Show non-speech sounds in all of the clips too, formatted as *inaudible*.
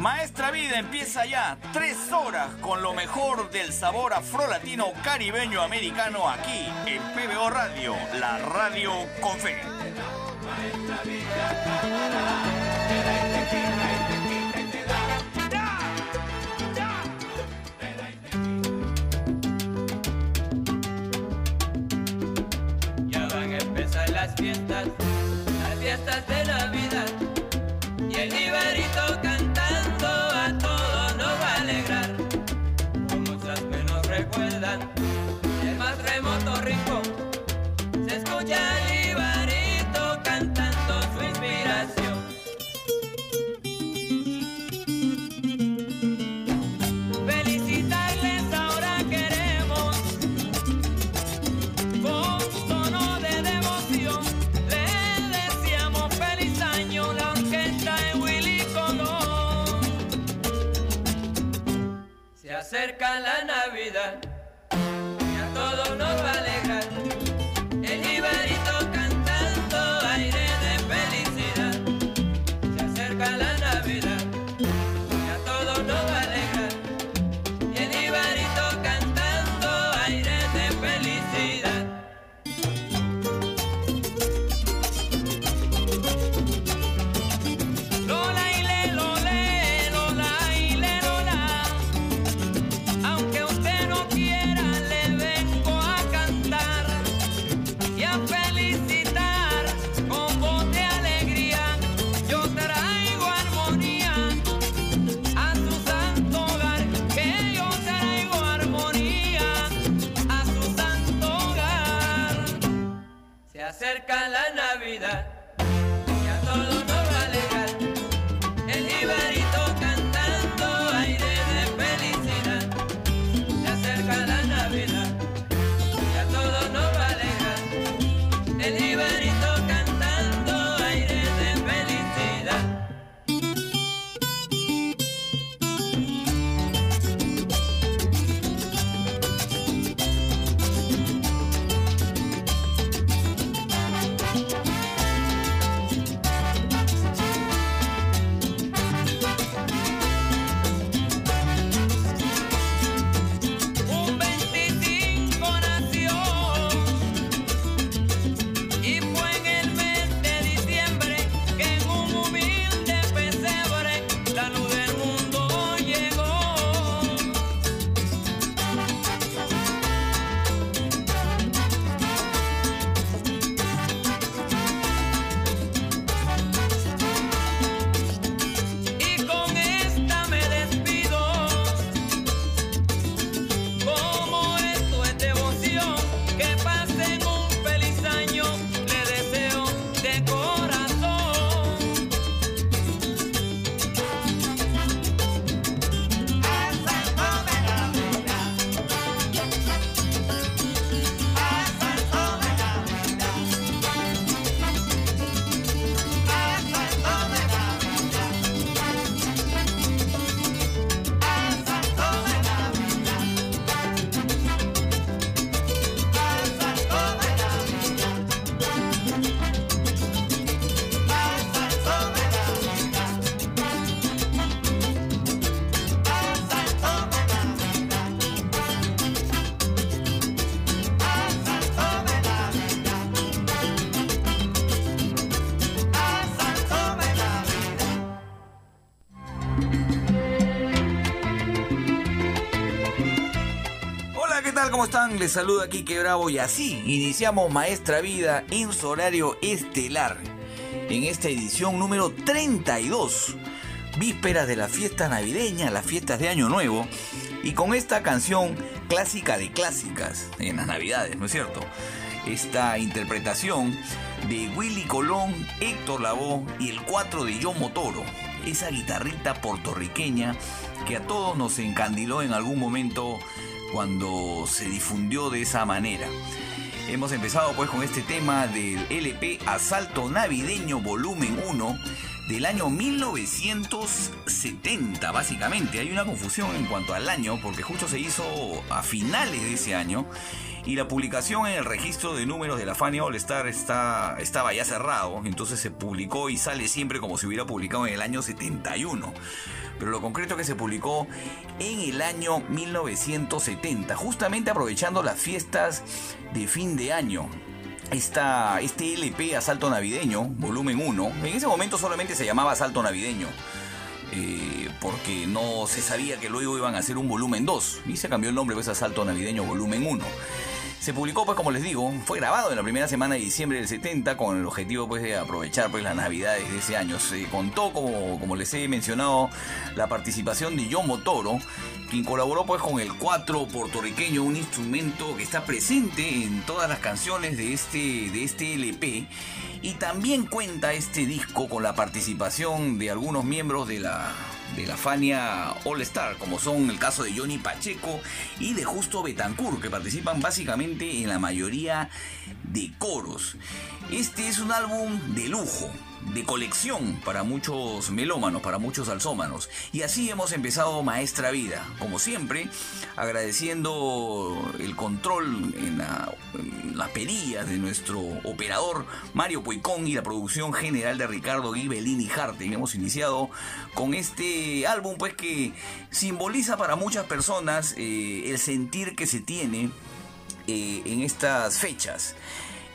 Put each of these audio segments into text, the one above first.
Maestra Vida empieza ya tres horas con lo mejor del sabor afrolatino caribeño americano aquí en PBO Radio, la radio con fe. Ya van a empezar las fiestas, las fiestas de Navidad. And I read Navidad. ¿Cómo están? Les saluda Kike Bravo y así iniciamos Maestra Vida en su horario estelar en esta edición número 32, vísperas de la fiesta navideña, las fiestas de Año Nuevo y con esta canción clásica de clásicas en las Navidades, ¿no es cierto? Esta interpretación de Willy Colón, Héctor Lavoe y el 4 de John Motoro, esa guitarrita puertorriqueña que a todos nos encandiló en algún momento cuando se difundió de esa manera. Hemos empezado pues con este tema del LP Asalto Navideño Volumen 1 del año 1970, básicamente. Hay una confusión en cuanto al año, porque justo se hizo a finales de ese año y la publicación en el registro de números de la Fania All Star está, estaba ya cerrado, entonces se publicó y sale siempre como si hubiera publicado en el año 71. Pero lo concreto que se publicó en el año 1970, justamente aprovechando las fiestas de fin de año. Esta, este LP Asalto Navideño, volumen 1, en ese momento solamente se llamaba Asalto Navideño. Eh, porque no se sabía que luego iban a hacer un volumen 2 y se cambió el nombre pues Asalto Navideño volumen 1. Se publicó, pues como les digo, fue grabado en la primera semana de diciembre del 70 con el objetivo pues de aprovechar pues las navidades de ese año. Se contó, como, como les he mencionado, la participación de John Motoro, quien colaboró pues con el cuatro puertorriqueño, un instrumento que está presente en todas las canciones de este, de este LP. Y también cuenta este disco con la participación de algunos miembros de la de la Fania All Star, como son el caso de Johnny Pacheco y de Justo Betancourt, que participan básicamente en la mayoría de coros. Este es un álbum de lujo, de colección para muchos melómanos, para muchos alzómanos. Y así hemos empezado Maestra Vida, como siempre, agradeciendo el control en, la, las perillas de nuestro operador Mario Puicón y la producción general de Ricardo Ghibellini Harten. Hemos iniciado con este álbum pues que simboliza para muchas personas eh, el sentir que se tiene eh, en estas fechas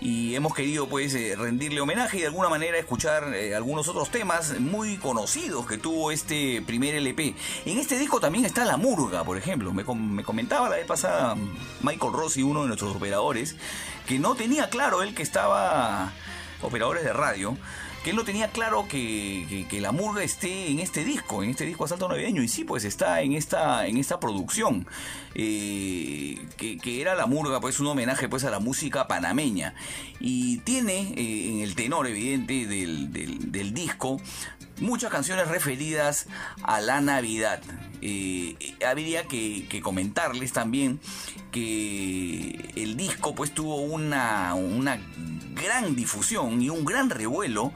y hemos querido pues eh, rendirle homenaje y de alguna manera escuchar eh, algunos otros temas muy conocidos que tuvo este primer LP. En este disco también está La Murga, por ejemplo. Me, me comentaba la vez pasada Michael Rossi, uno de nuestros operadores, que no tenía claro él que estaba operadores de radio que él no tenía claro que, la murga esté en este disco, en este disco Asalto Navideño, y sí, pues está en esta, en esta producción, eh, que, era la murga, pues un homenaje pues a la música panameña, y tiene eh, en el tenor evidente del, disco muchas canciones referidas a la Navidad. Habría que, que, comentarles también que el disco pues tuvo una, una gran difusión y un gran revuelo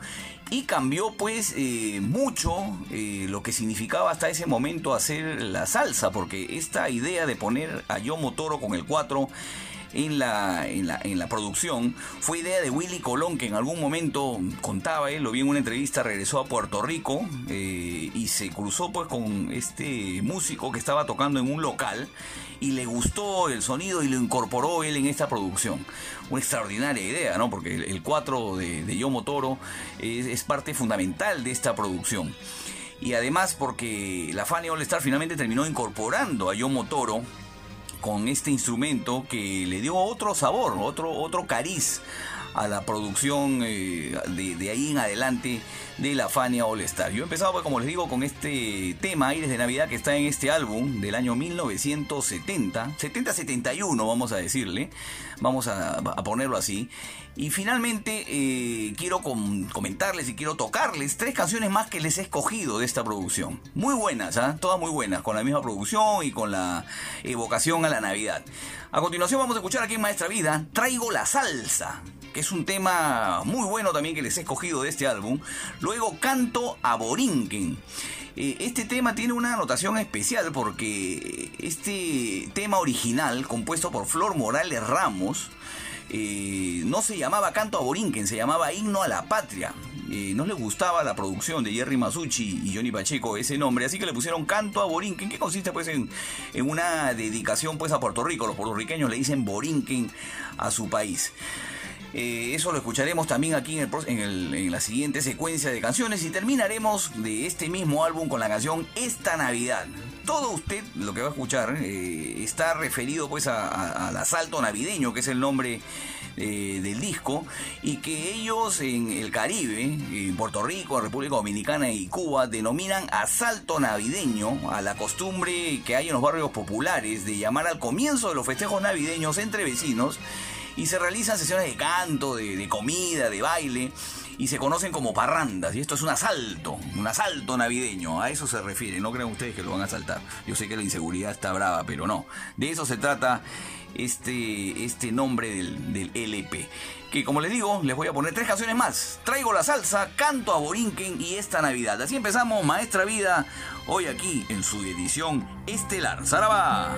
y cambió pues eh, mucho eh, lo que significaba hasta ese momento hacer la salsa, porque esta idea de poner a Yomo Toro con el 4 en la, en la, en la producción fue idea de Willy Colón, que en algún momento contaba él, lo vi en una entrevista, regresó a Puerto Rico eh, y se cruzó pues con este músico que estaba tocando en un local y le gustó el sonido y lo incorporó él en esta producción. Una extraordinaria idea, ¿no? Porque el, 4 de, Yomo Toro es, es parte fundamental de esta producción y además porque la Fania All Star finalmente terminó incorporando a Yomo Toro con este instrumento que le dio otro sabor, otro, otro cariz a la producción eh, de, ahí en adelante de la Fania All Star. Yo empezaba, pues, como les digo, con este tema Aires de Navidad que está en este álbum del año 1970, 70-71 vamos a decirle, vamos a, ponerlo así. Y finalmente eh, quiero comentarles y quiero tocarles tres canciones más que les he escogido de esta producción. Muy buenas, ¿ah? todas muy buenas, con la misma producción y con la evocación a la Navidad. A continuación vamos a escuchar aquí en Maestra Vida, Traigo la Salsa que es un tema muy bueno también que les he escogido de este álbum. Luego Canto a Borinquen. Eh, este tema tiene una anotación especial porque este tema original, compuesto por Flor Morales Ramos, eh, no se llamaba Canto a Borinquen, se llamaba Himno a la Patria. Eh, no les gustaba la producción de Jerry Masucci y Johnny Pacheco ese nombre, así que le pusieron Canto a Borinquen, que consiste pues en, en una dedicación pues a Puerto Rico. Los puertorriqueños le dicen Borinquen a su país. Eh, eso lo escucharemos también aquí en, el, en, el, en, la siguiente secuencia de canciones y terminaremos de este mismo álbum con la canción Esta Navidad. Todo usted, lo que va a escuchar, eh, está referido pues al asalto navideño, que es el nombre eh, del disco, y que ellos en el Caribe, en Puerto Rico, República Dominicana y Cuba, denominan asalto navideño a la costumbre que hay en los barrios populares de llamar al comienzo de los festejos navideños entre vecinos y se realizan sesiones de canto, de, comida, de baile y se conocen como parrandas. Y esto es un asalto, un asalto navideño. A eso se refiere. No crean ustedes que lo van a asaltar. Yo sé que la inseguridad está brava, pero no. De eso se trata este, este nombre del, del LP. Que como les digo, les voy a poner tres canciones más. Traigo la salsa, canto a Borinquen y esta Navidad. Así empezamos Maestra Vida, hoy aquí en su edición estelar. ¡Saraba!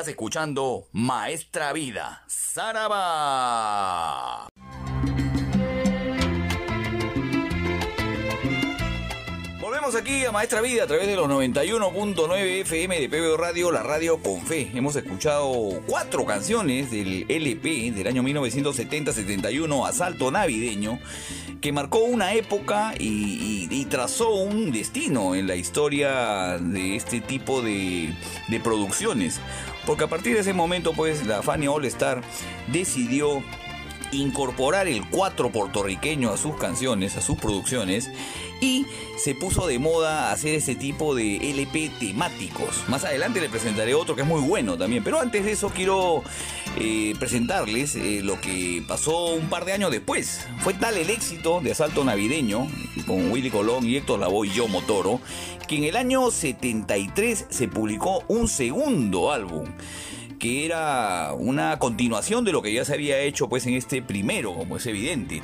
Estás escuchando Maestra Vida. Saraba. Volvemos aquí a Maestra Vida a través de los 91.9 FM de PBO Radio, la radio con fe. Hemos escuchado cuatro canciones del LP del año 1970-71, Asalto Navideño, que marcó una época y, trazó un destino en la historia de este tipo de producciones. Porque a partir de ese momento, pues, la Fania All Star decidió incorporar el cuatro puertorriqueño a sus canciones, a sus producciones, y se puso de moda hacer ese tipo de LP temáticos. Más adelante le presentaré otro que es muy bueno también, pero antes de eso quiero eh, presentarles eh, lo que pasó un par de años después. Fue tal el éxito de Asalto Navideño con Willy Colón y Héctor Lavoe y yo Motoro, que en el año 73 se publicó un segundo álbum que era una continuación de lo que ya se había hecho pues en este primero, como es evidente.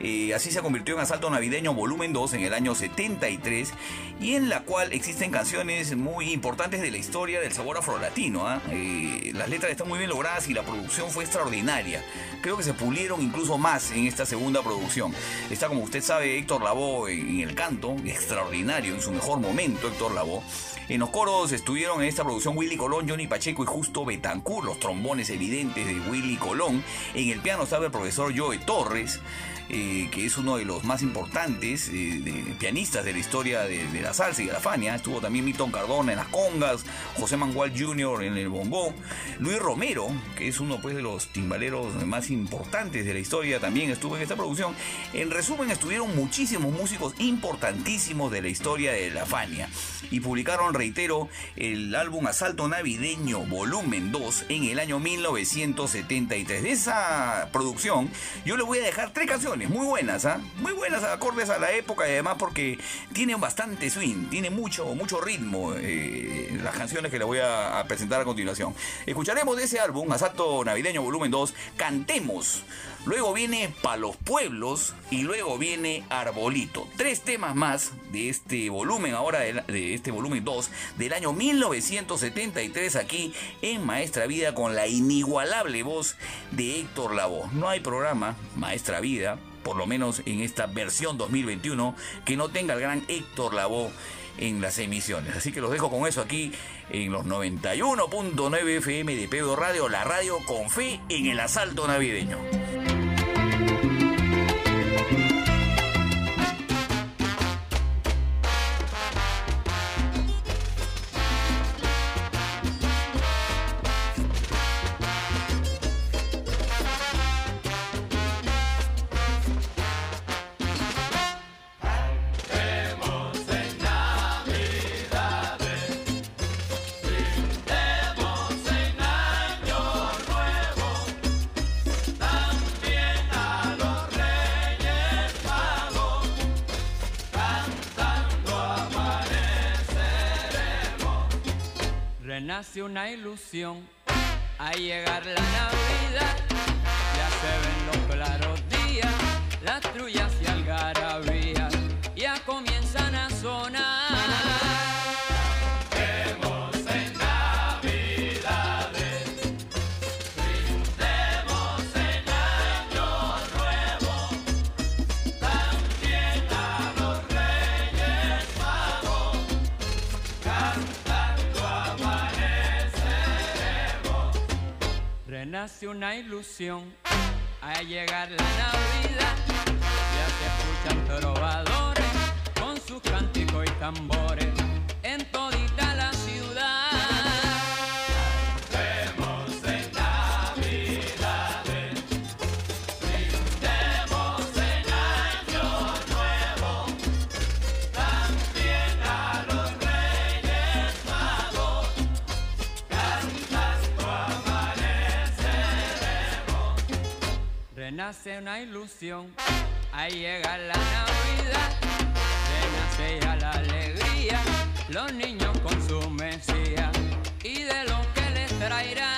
Eh, así se convirtió en Asalto Navideño Volumen 2 en el año 73 y en la cual existen canciones muy importantes de la historia del sabor afrolatino. ¿ah? Eh, las letras están muy bien logradas y la producción fue extraordinaria. Creo que se pulieron incluso más en esta segunda producción. Está como usted sabe Héctor Lavoe en el canto, extraordinario, en su mejor momento Héctor Lavoe. En los coros estuvieron en esta producción Willy Colón, Johnny Pacheco y Justo Betancourt, los trombones evidentes de Willy Colón. En el piano estaba el profesor Joe Torres, eh, que es uno de los más importantes eh, pianistas de la historia de, la salsa y de la Fania. Estuvo también Milton Cardona en las congas, José Mangual Jr. en el bongo, Luis Romero, que es uno pues, de los timbaleros más importantes de la historia, también estuvo en esta producción. En resumen, estuvieron muchísimos músicos importantísimos de la historia de la Fania y publicaron, reitero, el álbum Asalto Navideño Volumen 2 en el año 1973. De esa producción, yo le voy a dejar tres canciones muy buenas, ¿ah? muy buenas, acordes a la época y además porque tienen bastante swing, tiene mucho, mucho ritmo eh, las canciones que le voy a, presentar a continuación. Escucharemos de ese álbum, Asalto Navideño Volumen 2, Cantemos. Luego viene Pa' los Pueblos y luego viene Arbolito. Tres temas más de este volumen, ahora de, de este volumen 2 del año 1973 aquí en Maestra Vida con la inigualable voz de Héctor Lavoe. No hay programa Maestra Vida, por lo menos en esta versión 2021, que no tenga el gran Héctor Lavoe en las emisiones. Así que los dejo con eso aquí en los 91.9 FM de Pedro Radio, la radio con fe en el asalto navideño. Renace una ilusión a llegar la Navidad. Ya se ven los claros días, las trullas Renace una ilusión a llegar la Navidad. Ya se escuchan trovadores con sus cánticos y tambores en todita Renace una ilusión a llegar la Navidad. Renace ya la alegría, los niños con su mesía y de lo que les traerán.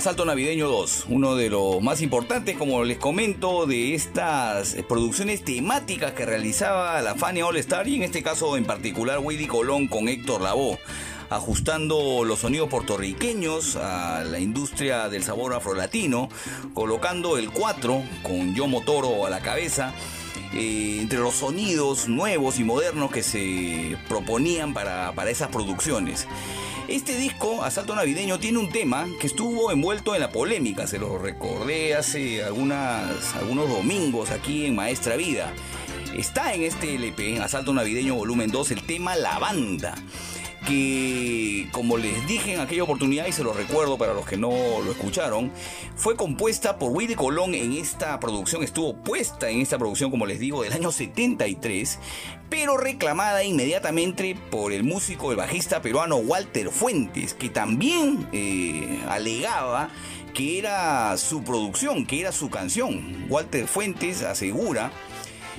Asalto Navideño 2, uno de los más importantes, como les comento, de estas eh, producciones temáticas que realizaba la Fania All Star y en este caso en particular Willy Colón con Héctor Lavoe ajustando los sonidos puertorriqueños a la industria del sabor afrolatino, colocando el 4 con Yomo Toro a la cabeza. Eh, entre los sonidos nuevos y modernos que se proponían para, para esas producciones. Este disco, Asalto Navideño, tiene un tema que estuvo envuelto en la polémica, se lo recordé hace algunos domingos aquí en Maestra Vida. Está en este LP, Asalto Navideño Volumen 2, el tema La Banda que, como les dije en aquella oportunidad, y se lo recuerdo para los que no lo escucharon, fue compuesta por Willy Colón en esta producción, estuvo puesta en esta producción, como les digo, del año 73, pero reclamada inmediatamente por el músico, el bajista peruano Walter Fuentes, que también eh, alegaba que era su producción, que era su canción. Walter Fuentes asegura,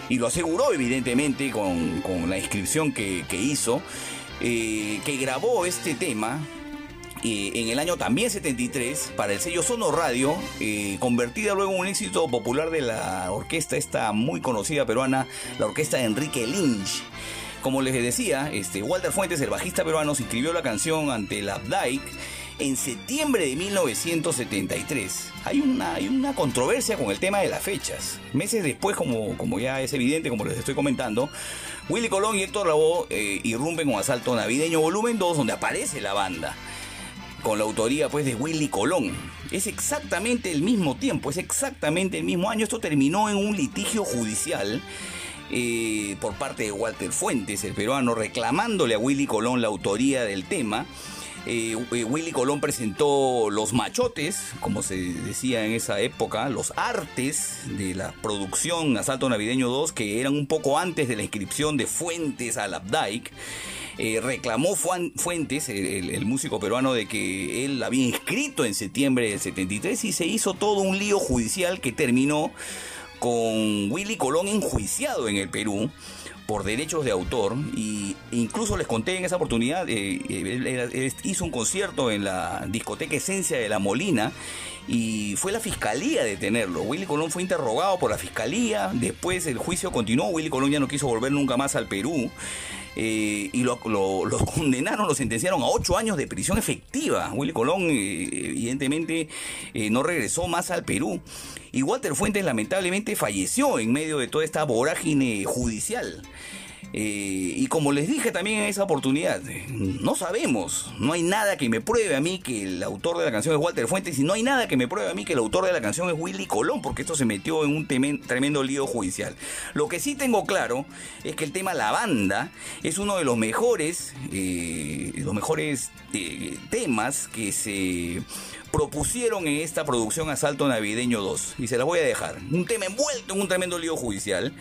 y lo aseguró evidentemente con, la inscripción que, hizo, eh, que grabó este tema eh, en el año también 73 para el sello Sono Radio, eh, convertida luego en un éxito popular de la orquesta esta muy conocida peruana, la orquesta de Enrique Lynch. Como les decía, este, Walter Fuentes, el bajista peruano, se inscribió la canción ante la Updike en septiembre de 1973. Hay una, hay una controversia con el tema de las fechas. Meses después, como, como ya es evidente, como les estoy comentando, Willy Colón y Héctor Lavoe eh, irrumpen con Asalto Navideño Volumen 2, donde aparece la banda. Con la autoría pues de Willy Colón. Es exactamente el mismo tiempo, es exactamente el mismo año. Esto terminó en un litigio judicial eh, por parte de Walter Fuentes, el peruano, reclamándole a Willy Colón la autoría del tema. Eh, eh, Willy Colón presentó los machotes, como se decía en esa época, los artes de la producción Asalto Navideño 2, que eran un poco antes de la inscripción de Fuentes al Updike. Eh, reclamó Fuentes, el, músico peruano, de que él había inscrito en septiembre del 73 y se hizo todo un lío judicial que terminó con Willy Colón enjuiciado en el Perú por derechos de autor y incluso les conté en esa oportunidad, eh, él, hizo un concierto en la discoteca Esencia de la Molina y fue la fiscalía de tenerlo. Willy Colón fue interrogado por la fiscalía, después el juicio continuó, Willy Colón ya no quiso volver nunca más al Perú. Eh, y lo, *laughs* condenaron, lo sentenciaron a ocho años de prisión efectiva. Willy Colón, eh, evidentemente, no regresó más al Perú. Y Walter Fuentes lamentablemente falleció en medio de toda esta vorágine judicial. Eh, y como les dije también en esa oportunidad, no sabemos, no hay nada que me pruebe a mí que el autor de la canción es Walter Fuentes y no hay nada que me pruebe a mí que el autor de la canción es Willy Colón, porque esto se metió en un tremendo lío judicial. Lo que sí tengo claro es que el tema La Banda es uno de los mejores, eh, los mejores eh, temas que se propusieron en esta producción Asalto Navideño 2. Y se las voy a dejar. Un tema envuelto en un tremendo lío judicial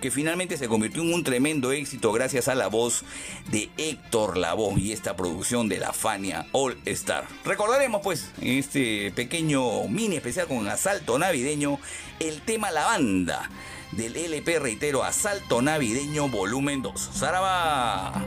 que finalmente se convirtió en un tremendo éxito gracias a la voz de Héctor Lavoe y esta producción de la Fania All Star. Recordaremos pues en este pequeño mini especial con Asalto Navideño el tema La Banda del LP reitero Asalto Navideño Volumen 2. ¡Saraba!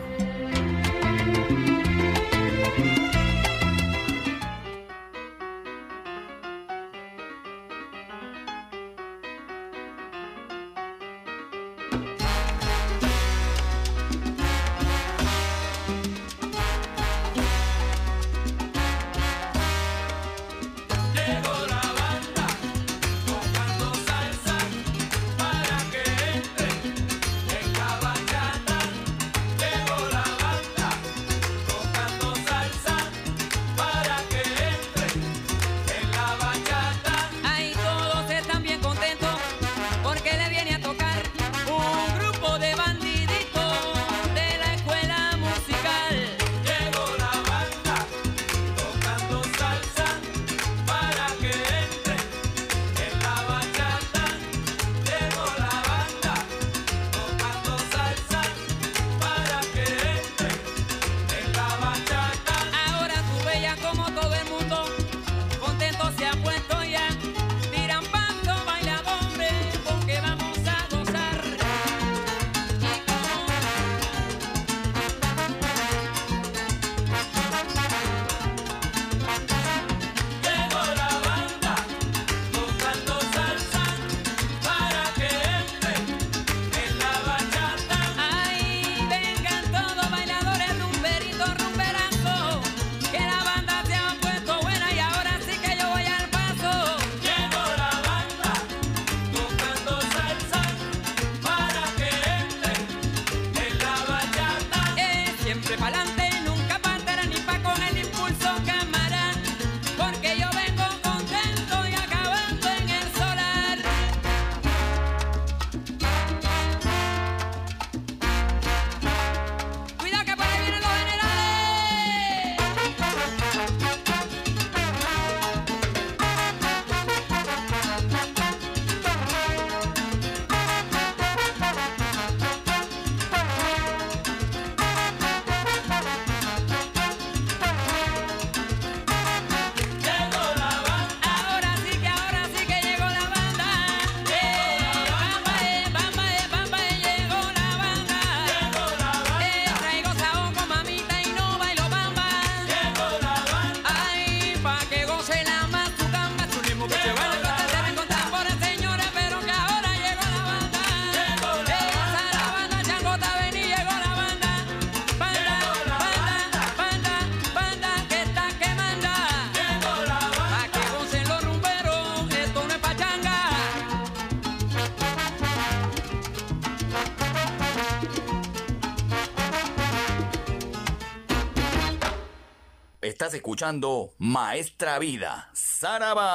Escuchando Maestra Vida, Saraba.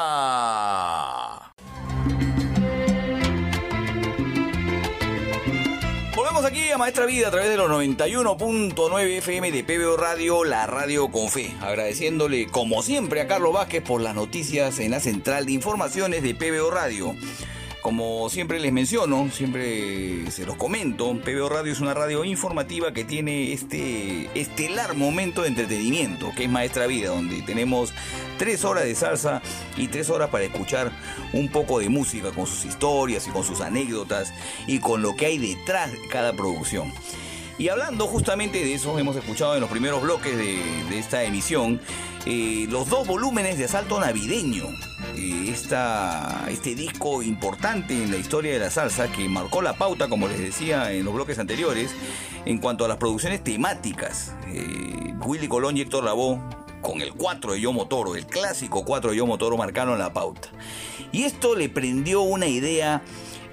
Volvemos aquí a Maestra Vida a través de los 91.9 FM de PBO Radio, la radio con fe. Agradeciéndole como siempre a Carlos Vázquez por las noticias en la central de informaciones de PBO Radio. Como siempre les menciono, siempre se los comento, PBO Radio es una radio informativa que tiene este estelar momento de entretenimiento, que es Maestra Vida, donde tenemos tres horas de salsa y tres horas para escuchar un poco de música con sus historias y con sus anécdotas y con lo que hay detrás de cada producción. Y hablando justamente de eso, hemos escuchado en los primeros bloques de, esta emisión eh, los dos volúmenes de Asalto Navideño, eh, este disco importante en la historia de la salsa que marcó la pauta, como les decía en los bloques anteriores, en cuanto a las producciones temáticas. Eh, Willy Colón y Héctor Lavoe con el 4 de Yomo Toro, el clásico 4 de Yomo Toro marcaron la pauta. Y esto le prendió una idea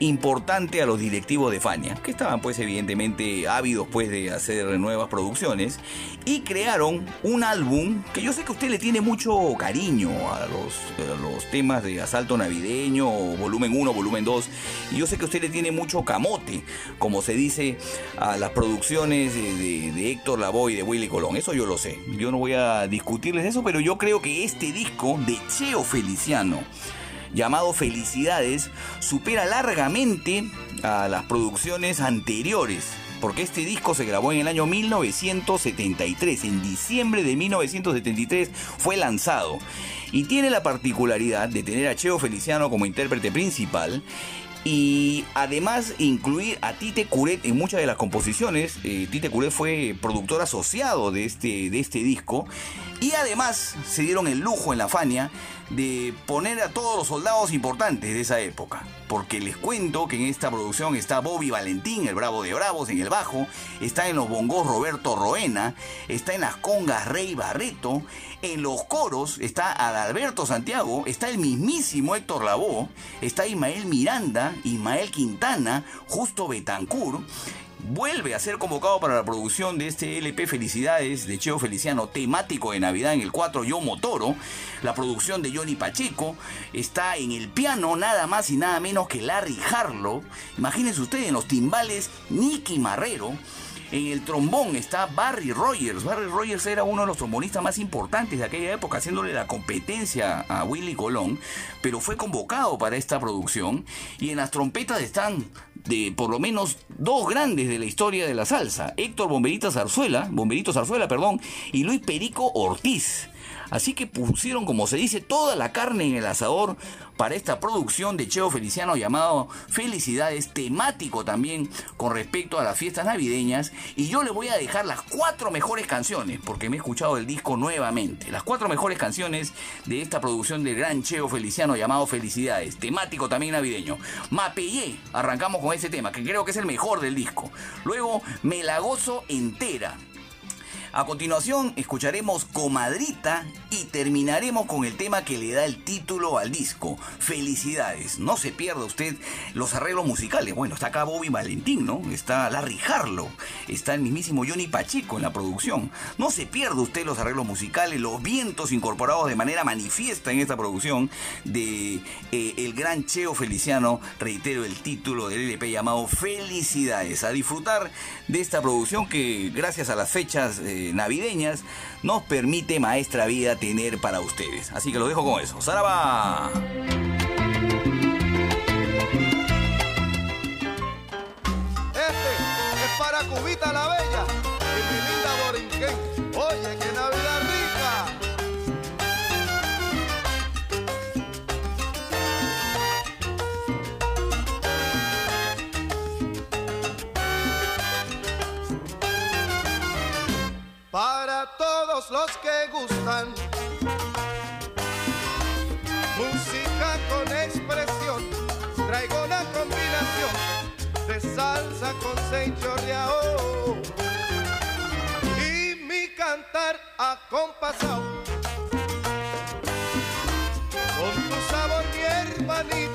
importante a los directivos de Fania, que estaban pues evidentemente ávidos pues de hacer nuevas producciones y crearon un álbum que yo sé que usted le tiene mucho cariño a los, los temas de Asalto Navideño, volumen 1, volumen 2, y yo sé que usted le tiene mucho camote, como se dice a las producciones de, de Héctor Lavoe y de Willy Colón, eso yo lo sé, yo no voy a discutirles eso, pero yo creo que este disco de Cheo Feliciano, llamado Felicidades, supera largamente a las producciones anteriores. Porque este disco se grabó en el año 1973, en diciembre de 1973 fue lanzado. Y tiene la particularidad de tener a Cheo Feliciano como intérprete principal y además incluir a Tite Curet en muchas de las composiciones. Eh, Tite Curet fue productor asociado de este, de este disco y además se dieron el lujo en la Fania de poner a todos los soldados importantes de esa época. Porque les cuento que en esta producción está Bobby Valentín, el bravo de bravos, en el bajo, está en los bongos Roberto Roena, está en las congas Rey Barreto, en los coros está Adalberto Santiago, está el mismísimo Héctor Lavoe, está Ismael Miranda, Ismael Quintana, Justo Betancourt, vuelve a ser convocado para la producción de este LP Felicidades de Cheo Feliciano, temático de Navidad en el 4 Yo Motoro. La producción de Johnny Pacheco está en el piano nada más y nada menos que Larry Harlow. Imagínense ustedes en los timbales Nicky Marrero. En el trombón está Barry Rogers. Barry Rogers era uno de los trombonistas más importantes de aquella época, haciéndole la competencia a Willy Colón, pero fue convocado para esta producción. Y en las trompetas están de por lo menos dos grandes de la historia de la salsa, Héctor Bomberito Zarzuela, Bomberito Zarzuela, perdón, y Luis Perico Ortiz. Así que pusieron, como se dice, toda la carne en el asador para esta producción de Cheo Feliciano llamado Felicidades, temático también con respecto a las fiestas navideñas. Y yo le voy a dejar las cuatro mejores canciones, porque me he escuchado el disco nuevamente. Las cuatro mejores canciones de esta producción del gran Cheo Feliciano llamado Felicidades, temático también navideño. Mapellé, arrancamos con ese tema, que creo que es el mejor del disco. Luego, Me entera. A continuación escucharemos Comadrita y terminaremos con el tema que le da el título al disco. Felicidades. No se pierda usted los arreglos musicales. Bueno, está acá Bobby Valentín, ¿no? Está Larry Harlow. Está el mismísimo Johnny Pacheco en la producción. No se pierda usted los arreglos musicales, los vientos incorporados de manera manifiesta en esta producción de eh, el gran Cheo Feliciano. Reitero el título del LP llamado Felicidades. A disfrutar de esta producción que gracias a las fechas... Eh, navideñas nos permite Maestra Vida tener para ustedes. Así que lo dejo con eso. ¡Saraba! Este es para Cubita la Bella los que gustan. Música con expresión, traigo una combinación de salsa con senchorreao y mi cantar acompasado. Con tu sabor, mi hermanito,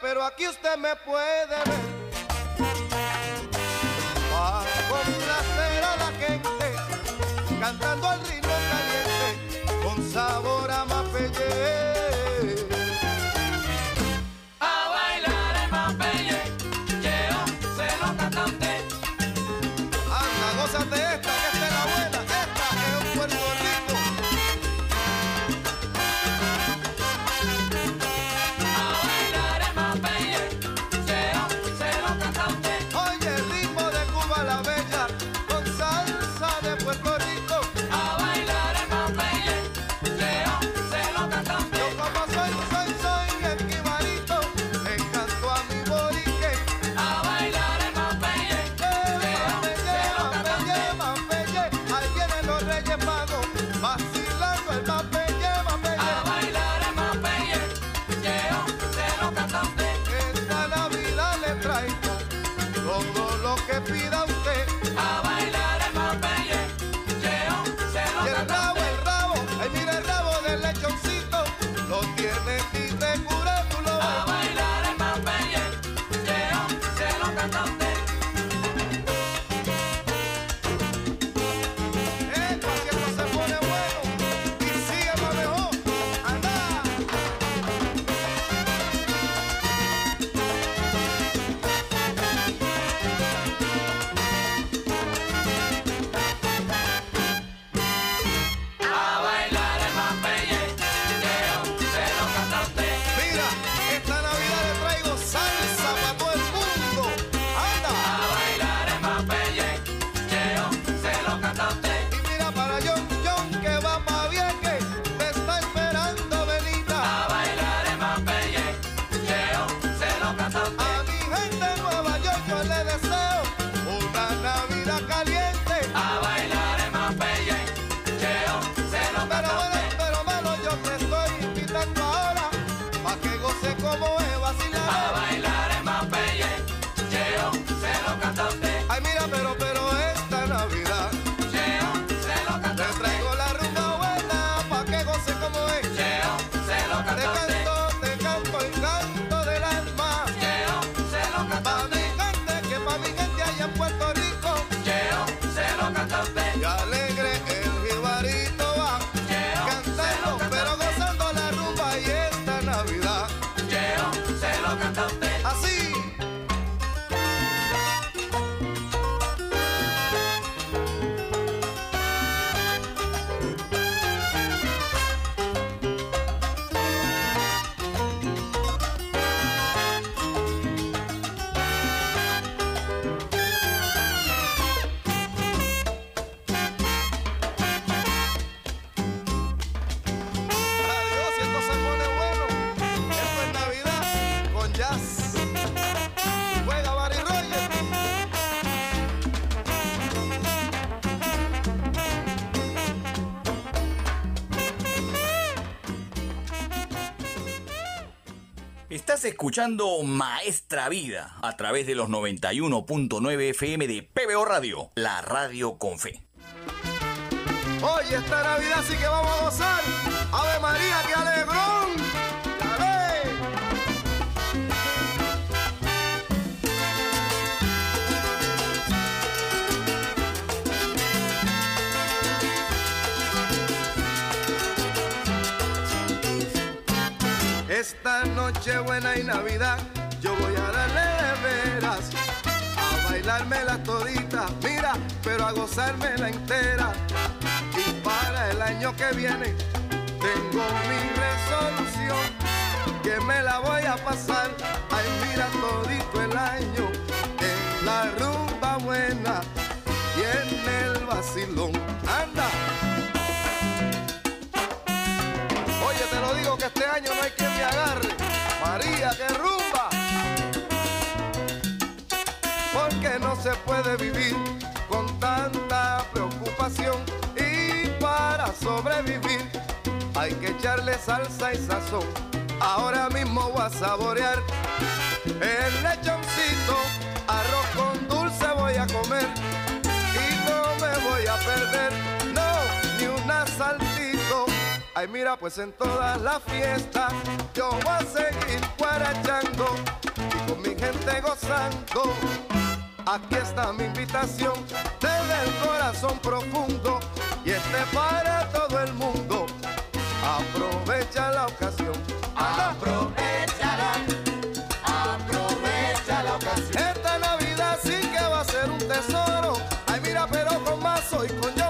pero aquí usted me puede ver. Para complacer a la gente, cantando al ritmo caliente, con sabor a mapelle. Estás escuchando Maestra Vida a través de los 91.9 FM de PBO Radio, la radio con fe. Hoy esta Navidad sí que vamos a gozar. Ave María, que ale Nochebuena y Navidad, yo voy a darle de veras. A bailarme las toditas, mira, pero a gozarme la entera. Y para el año que viene, tengo mi resolución, que me la voy a pasar. Ay, mira todito el año, en la rumba buena y en el vacilón. Anda. puede vivir con tanta preocupación y para sobrevivir hay que echarle salsa y sazón. Ahora mismo voy a saborear el lechoncito, arroz con dulce voy a comer y no me voy a perder, no, ni un asaltito. Ay, mira, pues en todas las fiestas yo voy a seguir cuarachando y con mi gente gozando. Aquí está mi invitación desde el corazón profundo y este para todo el mundo. Aprovecha la ocasión. Aprovechala, aprovecha la ocasión. Esta Navidad sí que va a ser un tesoro. Ay, mira, pero con mazo y con yo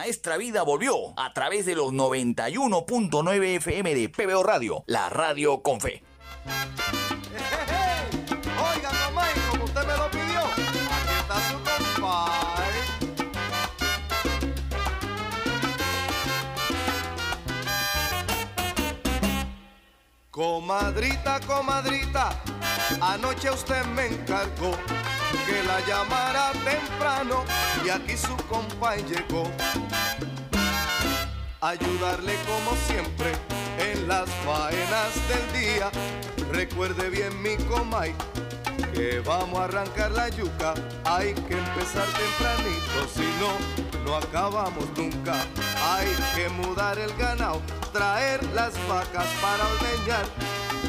Maestra Vida volvió a través de los 91.9 FM de PBO Radio, la radio con fe. Comadrita, comadrita, anoche usted me encargó que la llamara temprano y aquí su compa llegó. Ayudarle como siempre en las faenas del día. Recuerde bien mi comay que vamos a arrancar la yuca. Hay que empezar tempranito, si no, no acabamos nunca. Hay que mudar el ganado, traer las vacas para ordeñar.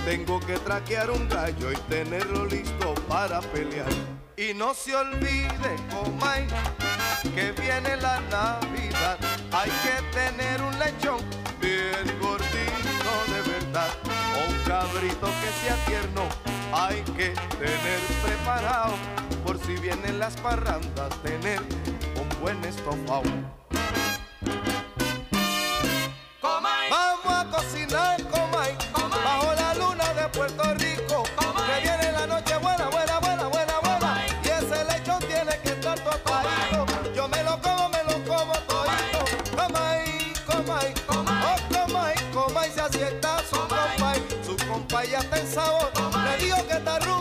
Tengo que traquear un gallo y tenerlo listo para pelear. Y no se olvide, comay, que viene la Navidad. Hay que tener un lechón bien gordito de verdad. O un cabrito que sea tierno. Hay que tener preparado por si vienen las parrandas. Tener un buen estofado. Está en sabor. Le digo que esta rumba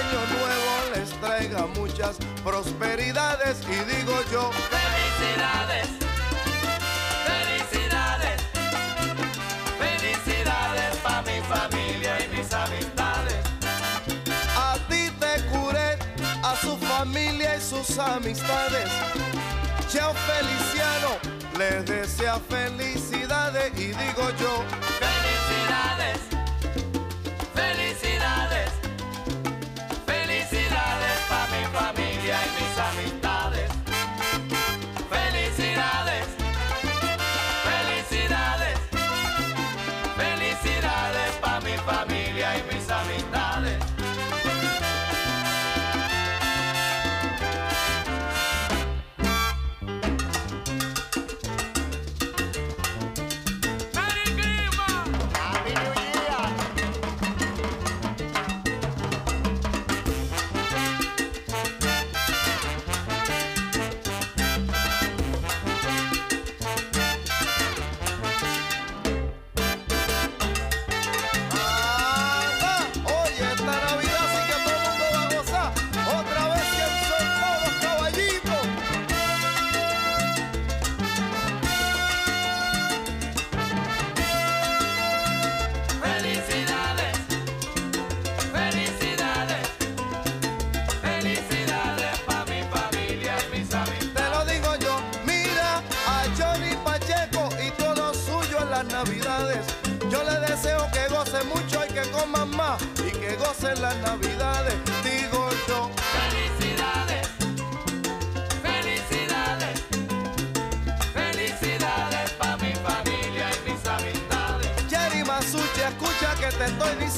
Año nuevo les traiga muchas prosperidades. Y digo yo, Felicidades, felicidades, felicidades para mi familia y mis amistades. A ti te curé, a su familia y sus amistades. Cheo Feliciano les desea felicidades y digo yo, felicidades, familia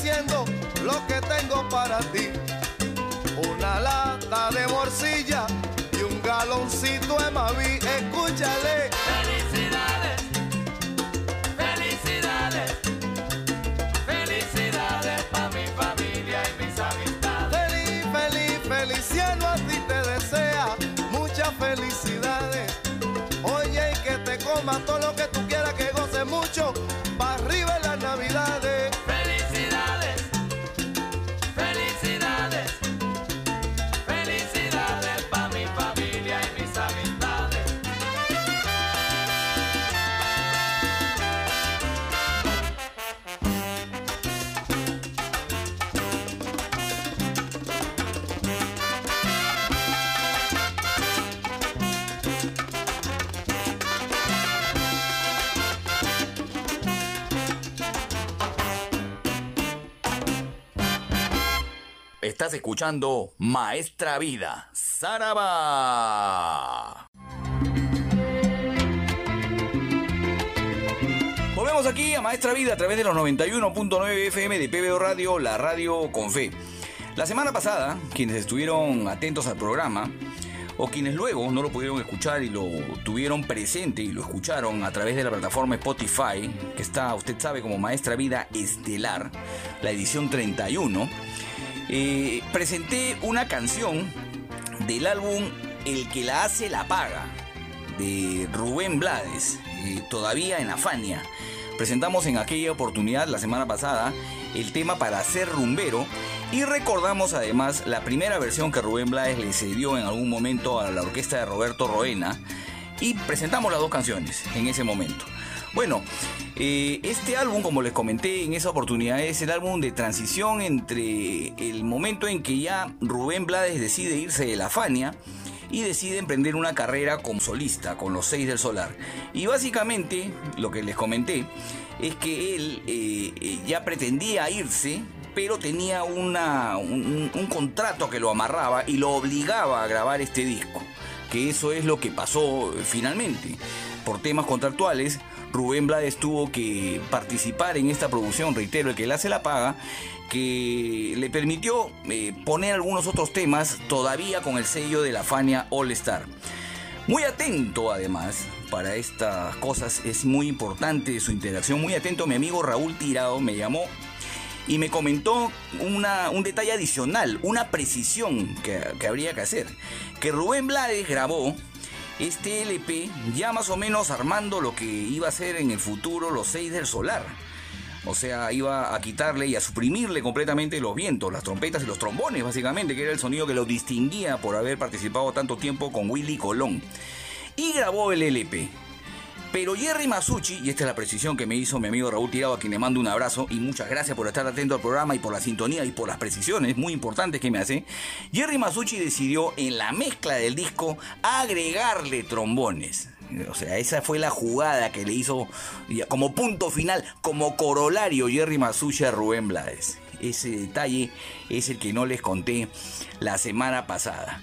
diciendo lo que tengo para ti. Una lata de morcilla y un galoncito de Mavi. Escúchale. Felicidades, felicidades, felicidades para mi familia y mis amistades. Feliz, feliz, feliciano a ti te desea muchas felicidades. Oye, y que te comas todo lo que tú escuchando Maestra Vida, Saraba. Volvemos aquí a Maestra Vida a través de los 91.9 FM de PBO Radio, la radio con fe. La semana pasada, quienes estuvieron atentos al programa, o quienes luego no lo pudieron escuchar y lo tuvieron presente y lo escucharon a través de la plataforma Spotify, que está, usted sabe, como Maestra Vida Estelar, la edición 31, eh, presenté una canción del álbum El que la hace la paga, de Rubén Blades, eh, todavía en Afania. Presentamos en aquella oportunidad, la semana pasada, el tema para ser rumbero y recordamos además la primera versión que Rubén Blades le cedió en algún momento a la orquesta de Roberto Roena y presentamos las dos canciones en ese momento. Bueno, eh, este álbum, como les comenté en esa oportunidad, es el álbum de transición entre el momento en que ya Rubén Blades decide irse de la Fania y decide emprender una carrera como solista con los seis del solar. Y básicamente, lo que les comenté, es que él eh, eh, ya pretendía irse, pero tenía una, un, un contrato que lo amarraba y lo obligaba a grabar este disco. Que eso es lo que pasó finalmente. Por temas contractuales, Rubén Blades tuvo que participar en esta producción, reitero, el que le hace la paga, que le permitió eh, poner algunos otros temas todavía con el sello de la Fania All Star. Muy atento además para estas cosas, es muy importante su interacción, muy atento mi amigo Raúl Tirado me llamó y me comentó una, un detalle adicional, una precisión que, que habría que hacer, que Rubén Blades grabó este LP ya más o menos armando lo que iba a ser en el futuro los seis del solar. O sea, iba a quitarle y a suprimirle completamente los vientos, las trompetas y los trombones, básicamente, que era el sonido que lo distinguía por haber participado tanto tiempo con Willy Colón. Y grabó el LP. Pero Jerry Masucci, y esta es la precisión que me hizo mi amigo Raúl Tirado, a quien le mando un abrazo y muchas gracias por estar atento al programa y por la sintonía y por las precisiones muy importantes que me hace. Jerry Masucci decidió en la mezcla del disco agregarle trombones. O sea, esa fue la jugada que le hizo como punto final, como corolario Jerry Masucci a Rubén Blades. Ese detalle es el que no les conté la semana pasada.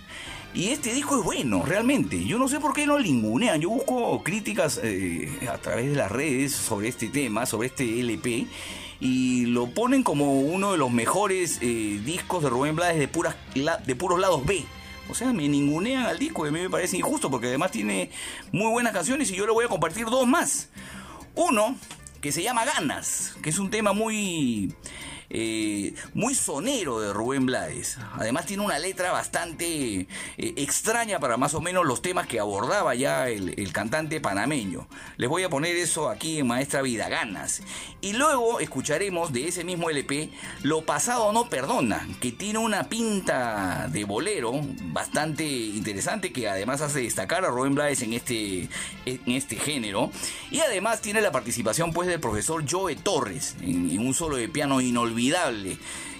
Y este disco es bueno, realmente. Yo no sé por qué no lingunean. Yo busco críticas eh, a través de las redes sobre este tema, sobre este LP. Y lo ponen como uno de los mejores eh, discos de Rubén Blades de, puras, de puros lados B. O sea, me ningunean al disco y a mí me parece injusto porque además tiene muy buenas canciones y yo le voy a compartir dos más. Uno que se llama Ganas, que es un tema muy eh, muy sonero de Rubén Blades. Además tiene una letra bastante eh, extraña para más o menos los temas que abordaba ya el, cantante panameño. Les voy a poner eso aquí en Maestra Vida, ganas. Y luego escucharemos de ese mismo LP Lo pasado no perdona, que tiene una pinta de bolero bastante interesante que además hace destacar a Rubén Blades en este, en este género. Y además tiene la participación pues del profesor Joe Torres en, en un solo de piano inolvidable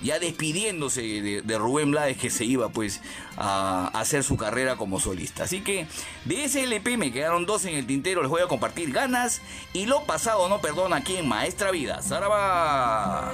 ya despidiéndose de, Rubén Blades que se iba pues a, hacer su carrera como solista. Así que de ese LP me quedaron dos en el tintero, les voy a compartir ganas y lo pasado no perdona aquí en Maestra Vida. ¡Zaraba!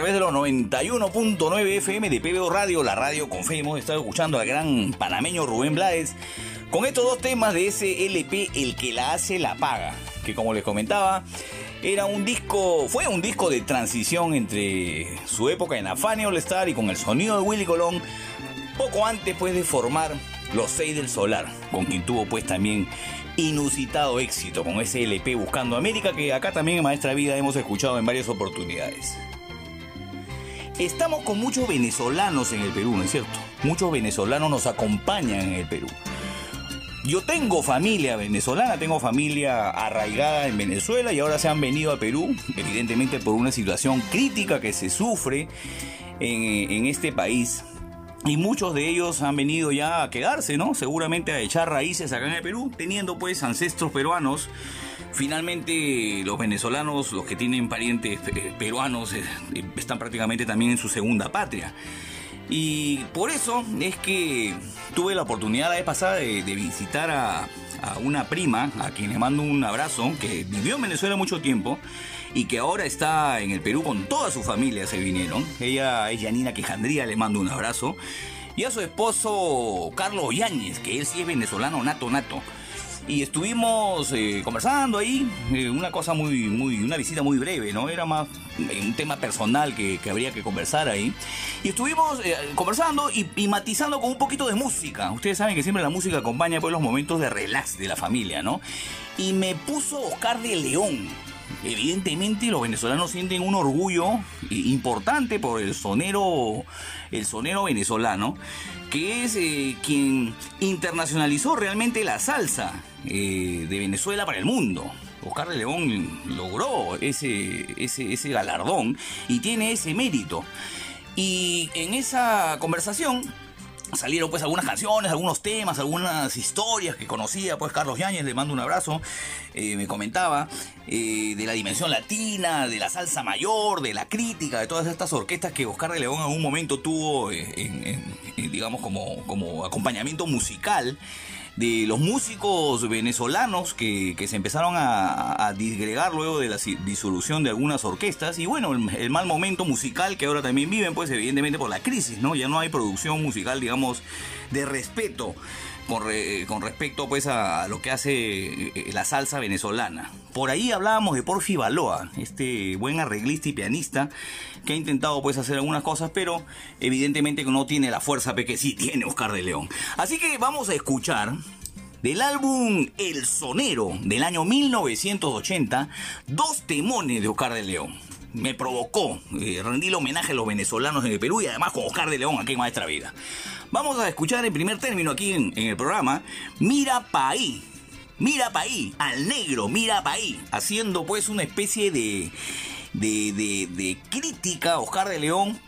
Través de los 91.9 FM de PBO Radio, la radio con fe. Hemos estado escuchando al gran panameño Rubén Blades con estos dos temas de ese LP, El que la hace, la paga. Que como les comentaba, era un disco, fue un disco de transición entre su época en Afania All Star y con el sonido de Willy Colón, poco antes pues de formar Los Seis del Solar, con quien tuvo pues también inusitado éxito con ese LP Buscando América que acá también en Maestra Vida hemos escuchado en varias oportunidades. Estamos con muchos venezolanos en el Perú, ¿no es cierto? Muchos venezolanos nos acompañan en el Perú. Yo tengo familia venezolana, tengo familia arraigada en Venezuela y ahora se han venido a Perú, evidentemente por una situación crítica que se sufre en, en este país y muchos de ellos han venido ya a quedarse, ¿no? Seguramente a echar raíces acá en el Perú, teniendo pues ancestros peruanos. Finalmente los venezolanos, los que tienen parientes eh, peruanos, eh, están prácticamente también en su segunda patria. Y por eso es que tuve la oportunidad la vez pasada de, visitar a, a una prima, a quien le mando un abrazo, que vivió en Venezuela mucho tiempo y que ahora está en el Perú con toda su familia, se vinieron. Ella es Yanina Quejandría, le mando un abrazo. Y a su esposo Carlos Yáñez, que él sí es venezolano nato nato. Y estuvimos eh, conversando ahí, eh, una cosa muy, muy, una visita muy breve, ¿no? Era más eh, un tema personal que, habría que conversar ahí. Y estuvimos conversando y, matizando con un poquito de música. Ustedes saben que siempre la música acompaña pues, los momentos de relax de la familia, ¿no? Y me puso Oscar de León. Evidentemente los venezolanos sienten un orgullo importante por el sonero, el sonero venezolano, que es quien internacionalizó realmente la salsa eh, de Venezuela para el mundo. Oscar de León logró ese, ese, galardón y tiene ese mérito. Y en esa conversación salieron pues algunas canciones, algunos temas, algunas historias que conocía pues Carlos Yáñez, le mando un abrazo, eh, me comentaba eh, de la dimensión latina, de la salsa mayor, de la crítica, de todas estas orquestas que Oscar de León en algún momento tuvo digamos como, como acompañamiento musical de los músicos venezolanos que, que se empezaron a, disgregar luego de la disolución de algunas orquestas y bueno, el, el, mal momento musical que ahora también viven, pues evidentemente por la crisis, ¿no? Ya no hay producción musical, digamos, de respeto con, re, con respecto pues a lo que hace la salsa venezolana. Por ahí hablábamos de Porfi Baloa, este buen arreglista y pianista que ha intentado pues hacer algunas cosas, pero evidentemente no tiene la fuerza que sí tiene Oscar de León. Así que vamos a escuchar del álbum El Sonero del año 1980, dos temones de Oscar de León. Me provocó eh, rendir homenaje a los venezolanos en el Perú y además con Oscar de León aquí en Maestra Vida. Vamos a escuchar en primer término aquí en, el programa Mira Paí. Mira Paí, al negro, mira Paí, haciendo pues una especie de, de, de, crítica a Oscar de León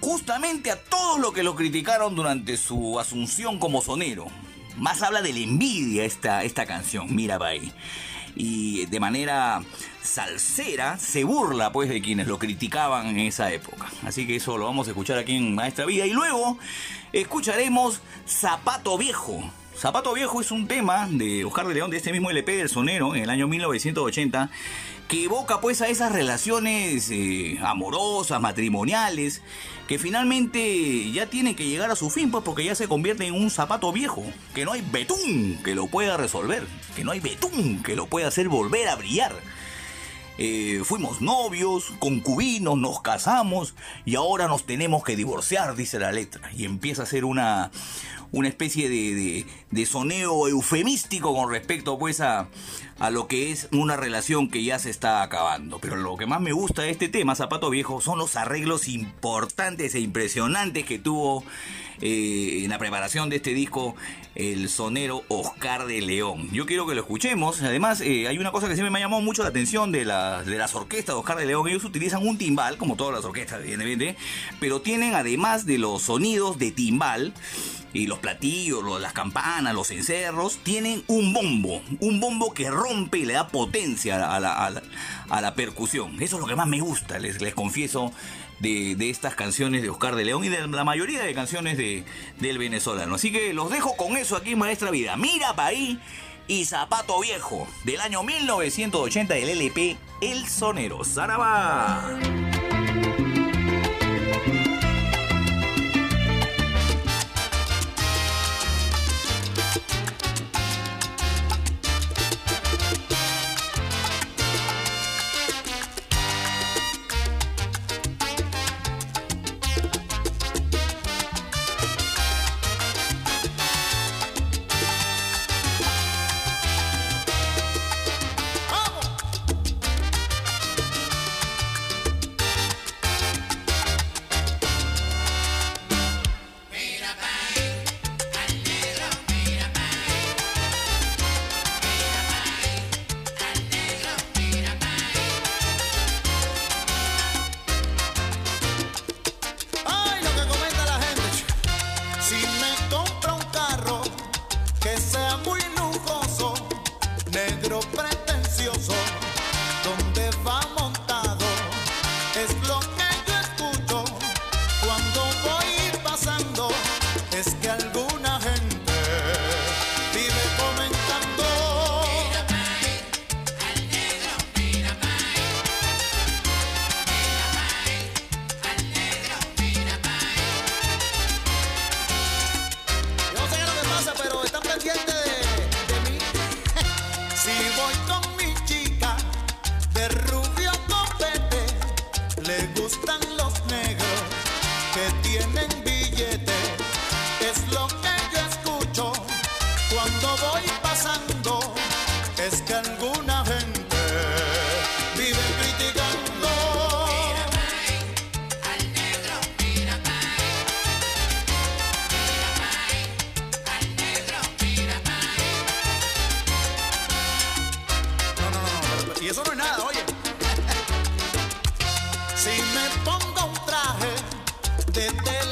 justamente a todo lo que lo criticaron durante su asunción como sonero. Más habla de la envidia esta, esta canción, Mira Paí y de manera salsera se burla pues de quienes lo criticaban en esa época. Así que eso lo vamos a escuchar aquí en Maestra Vida y luego escucharemos Zapato Viejo. Zapato Viejo es un tema de Oscar de León de este mismo LP del Sonero en el año 1980 que evoca pues a esas relaciones eh, amorosas, matrimoniales, que finalmente ya tienen que llegar a su fin, pues porque ya se convierte en un zapato viejo, que no hay betún que lo pueda resolver, que no hay betún que lo pueda hacer volver a brillar. Eh, fuimos novios, concubinos, nos casamos y ahora nos tenemos que divorciar, dice la letra. Y empieza a ser una, una especie de, de, de, soneo eufemístico con respecto pues a, a, lo que es una relación que ya se está acabando. Pero lo que más me gusta de este tema, Zapato Viejo, son los arreglos importantes e impresionantes que tuvo eh, en la preparación de este disco el sonero Oscar de León. Yo quiero que lo escuchemos. Además, eh, hay una cosa que siempre me ha llamado mucho la atención de, la, de las orquestas de Oscar de León. Ellos utilizan un timbal, como todas las orquestas, evidentemente, pero tienen además de los sonidos de timbal, y los platillos, las campanas, los encerros, tienen un bombo, un bombo que rompe y le da potencia a la, percusión. Eso es lo que más me gusta, les confieso, de, de, estas canciones de Oscar de León y de la mayoría de canciones de, del venezolano. Así que los dejo con eso aquí, Maestra Vida. Mira pa' ahí y Zapato Viejo, del año 1980 del LP El Sonero. ¡Zaraba! eso no es nada, oye. si me pongo un traje de tela.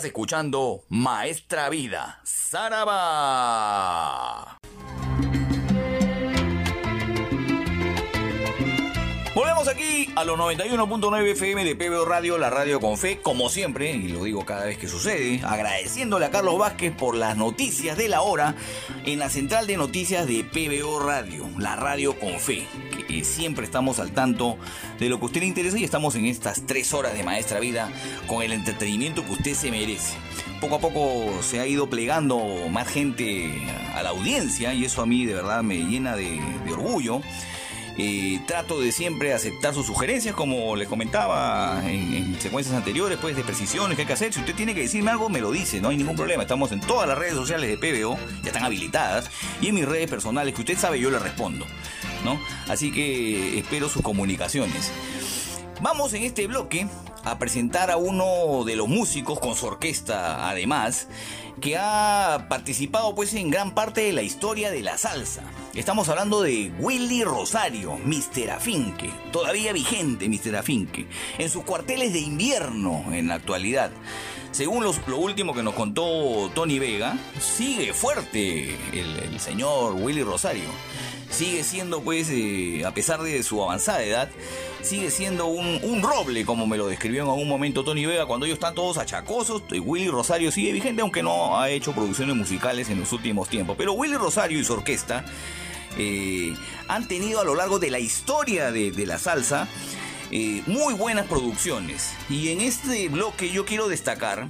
Estás escuchando Maestra Vida, Saraba. Volvemos aquí a los 91.9 FM de PBO Radio, la radio con fe, como siempre, y lo digo cada vez que sucede, agradeciéndole a Carlos Vázquez por las noticias de la hora en la central de noticias de PBO Radio, la radio con fe, que siempre estamos al tanto de lo que a usted le interesa y estamos en estas tres horas de Maestra Vida con el entretenimiento que usted se merece. Poco a poco se ha ido plegando más gente a la audiencia y eso a mí de verdad me llena de, orgullo. Eh, trato de siempre aceptar sus sugerencias, como les comentaba en, en secuencias anteriores, pues de precisiones que hay que hacer. Si usted tiene que decirme algo, me lo dice, no hay ningún problema. Estamos en todas las redes sociales de PBO, ya están habilitadas, y en mis redes personales, que usted sabe, yo le respondo, ¿no? Así que espero sus comunicaciones. Vamos en este bloque a presentar a uno de los músicos con su orquesta, además, que ha participado pues en gran parte de la historia de la salsa. Estamos hablando de Willy Rosario, Mr. Afinque, todavía vigente Mr. Afinque, en sus cuarteles de invierno en la actualidad. Según lo último que nos contó Tony Vega, sigue fuerte el, el señor Willy Rosario. Sigue siendo, pues, eh, a pesar de su avanzada edad, sigue siendo un, un, roble, como me lo describió en algún momento Tony Vega, cuando ellos están todos achacosos. Willy Rosario sigue vigente, aunque no ha hecho producciones musicales en los últimos tiempos. Pero Willy Rosario y su orquesta eh, han tenido a lo largo de la historia de, la salsa eh, muy buenas producciones. Y en este bloque yo quiero destacar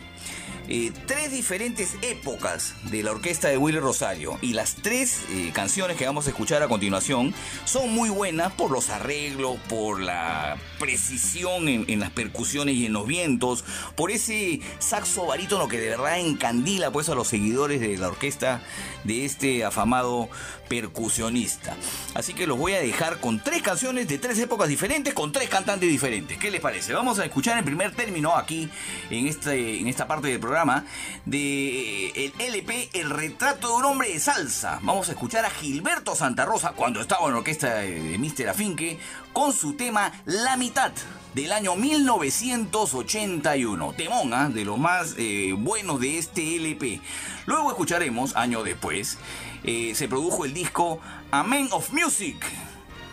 eh, tres diferentes épocas de la orquesta de Willy Rosario. Y las tres eh, canciones que vamos a escuchar a continuación son muy buenas por los arreglos, por la precisión en, las percusiones y en los vientos, por ese saxo barítono que de verdad encandila pues a los seguidores de la orquesta de este afamado percusionista. Así que los voy a dejar con tres canciones de tres épocas diferentes, con tres cantantes diferentes. ¿Qué les parece? Vamos a escuchar en primer término aquí, en, este, en esta parte del programa, de el LP El retrato de un hombre de salsa. Vamos a escuchar a Gilberto Santa Rosa, cuando estaba en la orquesta de Mr. Afinque, con su tema La mitad del año 1981. Temón, ¿ah? de los más eh, buenos de este LP. Luego escucharemos, año después, eh, se produjo el disco A Man of Music.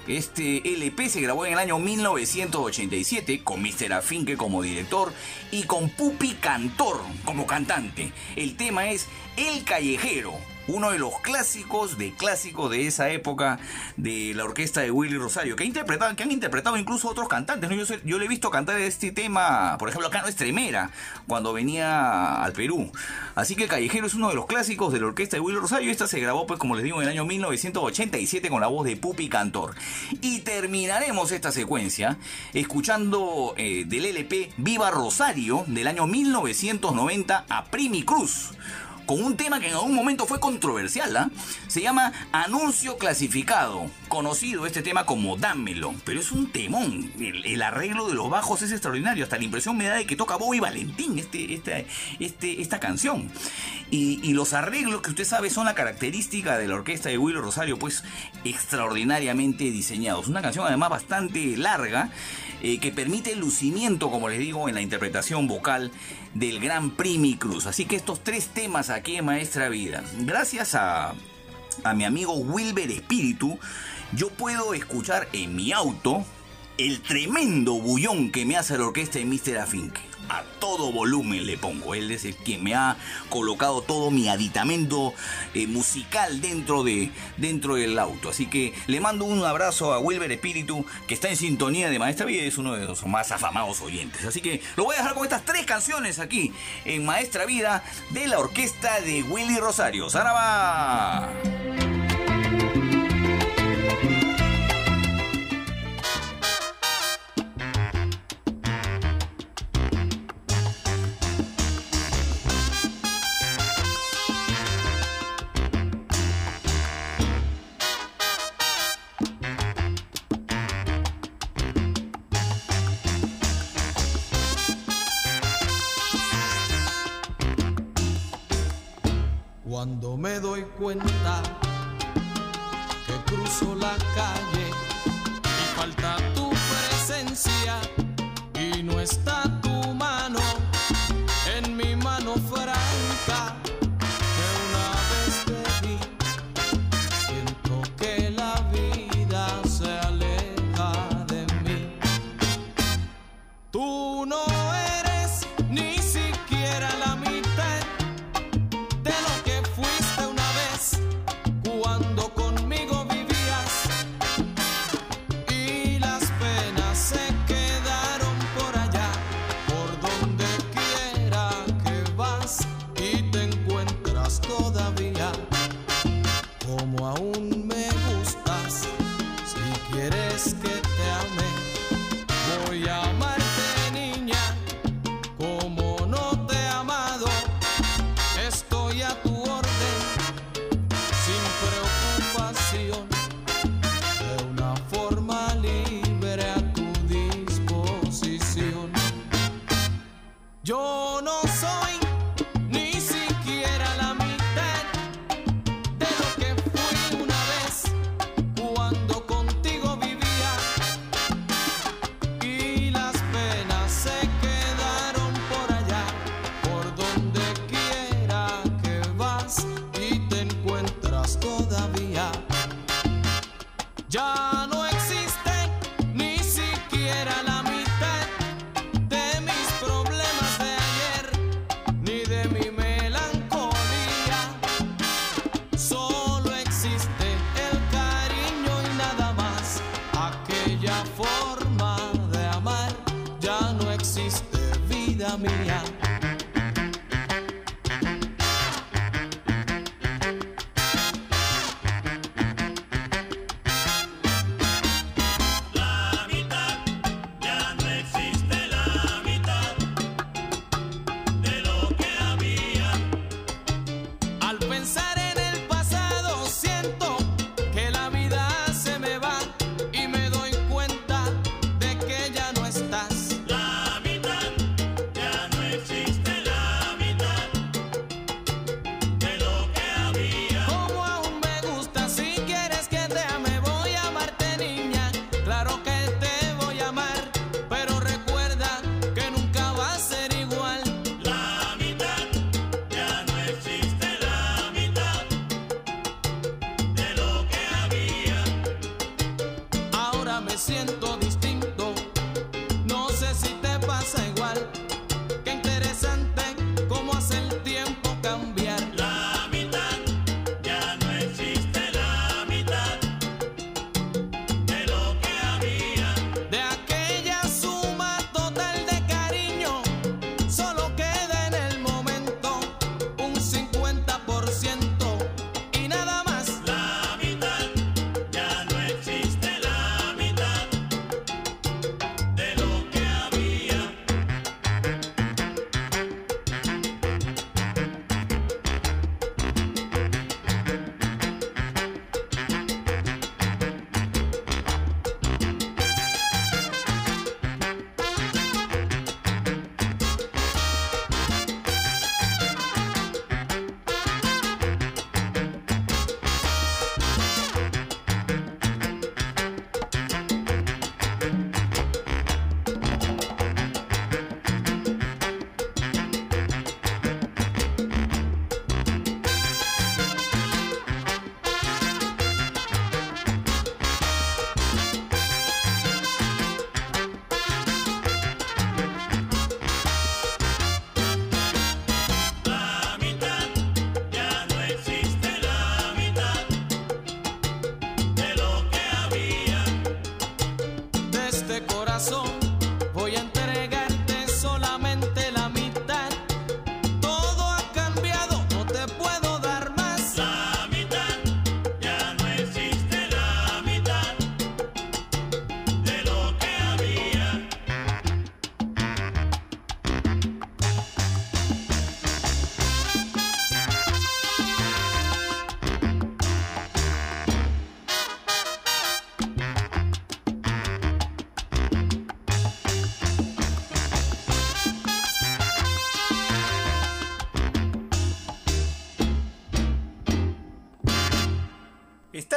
Este LP se grabó en el año 1987 con Mr. Afinque como director y con Pupi Cantor como cantante. El tema es El Callejero uno de los clásicos de clásicos de esa época de la orquesta de Willy Rosario, que, han interpretado incluso otros cantantes. Yo, yo, le he visto cantar este tema, por ejemplo, acá no Estremera, cuando venía al Perú. Así que Callejero es uno de los clásicos de la orquesta de Willy Rosario. Esta se grabó, pues, como les digo, en el año 1987 con la voz de Pupi Cantor. Y terminaremos esta secuencia escuchando eh, del LP Viva Rosario del año 1990 a Primi Cruz con un tema que en algún momento fue controversial. ¿ah? Se llama Anuncio Clasificado, conocido este tema como Dámelo, pero es un temón. El, arreglo de los bajos es extraordinario, hasta la impresión me da de que toca Bobby Valentín este, este, este, esta canción. Y, los arreglos que usted sabe son la característica de la orquesta de Willow Rosario, pues extraordinariamente diseñados. Una canción además bastante larga eh, que permite el lucimiento, como les digo, en la interpretación vocal del gran Primi Cruz. Así que estos tres temas aquí Maestra Vida, gracias a, a mi amigo Wilber Espíritu, yo puedo escuchar en mi auto el tremendo bullón que me hace la orquesta de Mr. Afinque a todo volumen le pongo. Él es el que me ha colocado todo mi aditamento eh, musical dentro, de, dentro del auto. Así que le mando un abrazo a Wilber Espíritu, que está en sintonía de Maestra Vida y es uno de los más afamados oyentes. Así que lo voy a dejar con estas tres canciones aquí en Maestra Vida de la orquesta de Willy Rosario. ¡Zaraba!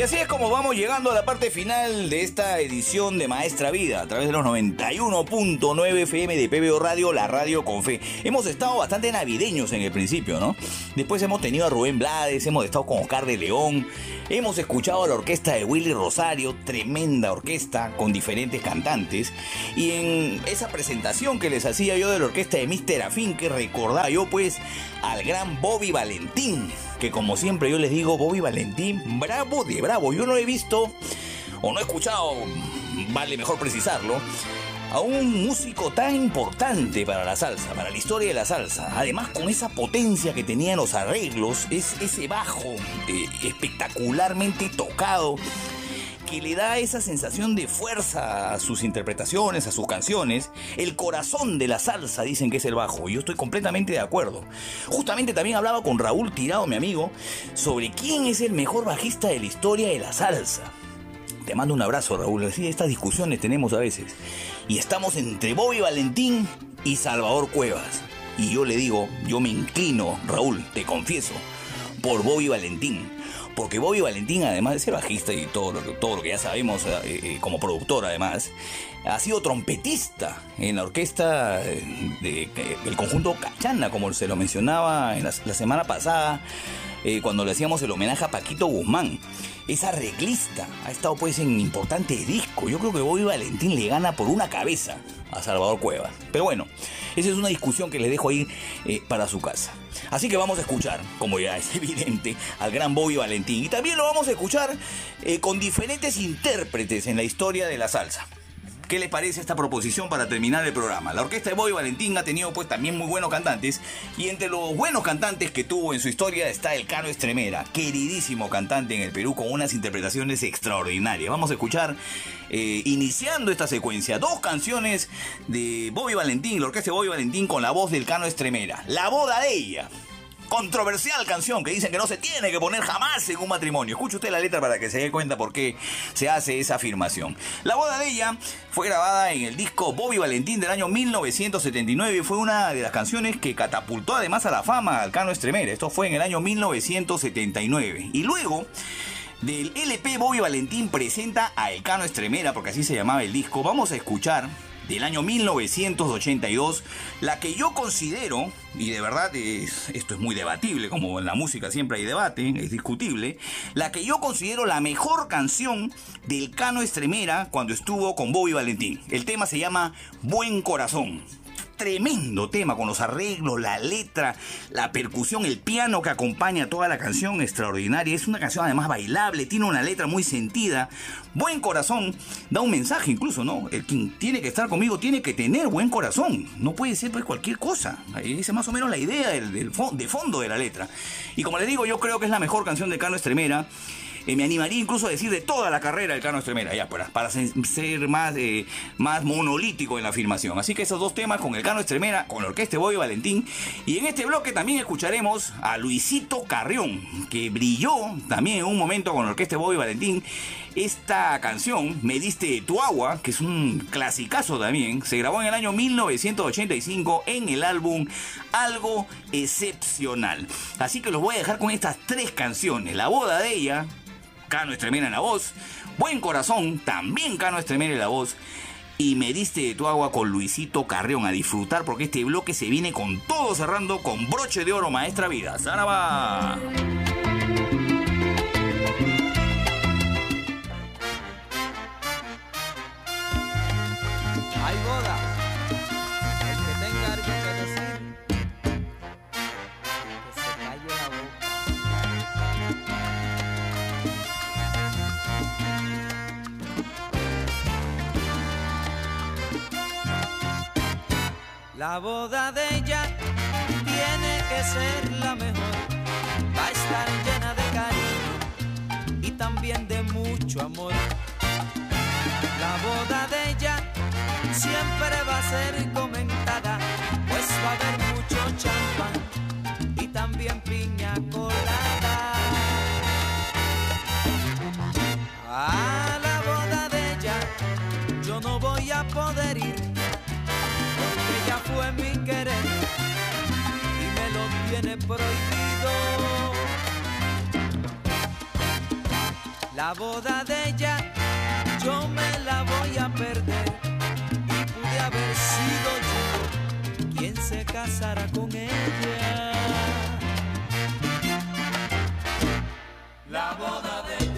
Y así es como vamos llegando a la parte final de esta edición de Maestra Vida a través de los 91.9 FM de PBO Radio, la radio con fe. Hemos estado bastante navideños en el principio, ¿no? Después hemos tenido a Rubén Blades, hemos estado con Oscar de León, hemos escuchado a la orquesta de Willy Rosario, tremenda orquesta con diferentes cantantes. Y en esa presentación que les hacía yo de la orquesta de Mr. Afín, que recordaba yo pues al gran Bobby Valentín que como siempre yo les digo, Bobby Valentín, bravo de bravo. Yo no he visto o no he escuchado, vale mejor precisarlo, a un músico tan importante para la salsa, para la historia de la salsa. Además con esa potencia que tenía en los arreglos, es ese bajo eh, espectacularmente tocado que le da esa sensación de fuerza a sus interpretaciones, a sus canciones. El corazón de la salsa dicen que es el bajo, y yo estoy completamente de acuerdo. Justamente también hablaba con Raúl Tirado, mi amigo, sobre quién es el mejor bajista de la historia de la salsa. Te mando un abrazo, Raúl. Así estas discusiones tenemos a veces. Y estamos entre Bobby Valentín y Salvador Cuevas. Y yo le digo, yo me inclino, Raúl, te confieso, por Bobby Valentín porque Bobby Valentín, además de ser bajista y todo lo, todo lo que ya sabemos eh, eh, como productor además, ha sido trompetista en la orquesta del conjunto Cachana, como se lo mencionaba en la, semana pasada, eh, cuando le hacíamos el homenaje a Paquito Guzmán. Es arreglista, ha estado pues en importantes discos. Yo creo que Bobby Valentín le gana por una cabeza a Salvador Cuevas. Pero bueno, esa es una discusión que le dejo ahí para su casa. Así que vamos a escuchar, como ya es *laughs* evidente, al gran Bobby Valentín. Y también lo vamos a escuchar eh, con diferentes intérpretes en la historia de la salsa. ¿Qué les parece esta proposición para terminar el programa? La orquesta de Bobby Valentín ha tenido pues también muy buenos cantantes y entre los buenos cantantes que tuvo en su historia está el Cano Estremera, queridísimo cantante en el Perú con unas interpretaciones extraordinarias. Vamos a escuchar, eh, iniciando esta secuencia, dos canciones de Bobby Valentín, la orquesta de Bobby Valentín con la voz del Cano Estremera. La boda de ella controversial canción que dicen que no se tiene que poner jamás en un matrimonio. Escuche usted la letra para que se dé cuenta por qué se hace esa afirmación. La boda de ella fue grabada en el disco Bobby Valentín del año 1979 y fue una de las canciones que catapultó además a la fama al Cano Estremera. Esto fue en el año 1979. Y luego del LP Bobby Valentín presenta a El Cano Estremera, porque así se llamaba el disco, vamos a escuchar del año 1982, la que yo considero, y de verdad esto es muy debatible, como en la música siempre hay debate, es discutible, la que yo considero la mejor canción del Cano Estremera cuando estuvo con Bobby Valentín. El tema se llama Buen Corazón tremendo tema con los arreglos, la letra, la percusión, el piano que acompaña toda la canción, extraordinaria. Es una canción además bailable, tiene una letra muy sentida, buen corazón, da un mensaje incluso, ¿no? El quien tiene que estar conmigo tiene que tener buen corazón, no puede ser pues cualquier cosa. Ahí dice más o menos la idea del, de fondo de la letra. Y como le digo, yo creo que es la mejor canción de Carlos Estremera. Eh, me animaría incluso a decir de toda la carrera del Cano Estremera, ya, para, para ser más, eh, más monolítico en la afirmación. Así que esos dos temas con el Cano Estremera, con la Orquesta Boy Valentín. Y en este bloque también escucharemos a Luisito Carrión, que brilló también en un momento con la Orquesta Boy Valentín. Esta canción, Me diste tu agua, que es un clasicazo también, se grabó en el año 1985 en el álbum Algo Excepcional. Así que los voy a dejar con estas tres canciones. La boda de ella, Cano Estremera en la voz. Buen Corazón, también Cano Estremera en la voz. Y me diste tu agua con Luisito Carrión a disfrutar porque este bloque se viene con todo cerrando con broche de oro, maestra vida. ¡Zaraba! La boda de ella tiene que ser la mejor, va a estar llena de cariño y también de mucho amor. La boda de ella siempre va a ser prohibido la boda de ella, yo me la voy a perder y pude haber sido yo quien se casara con ella. La boda de ella.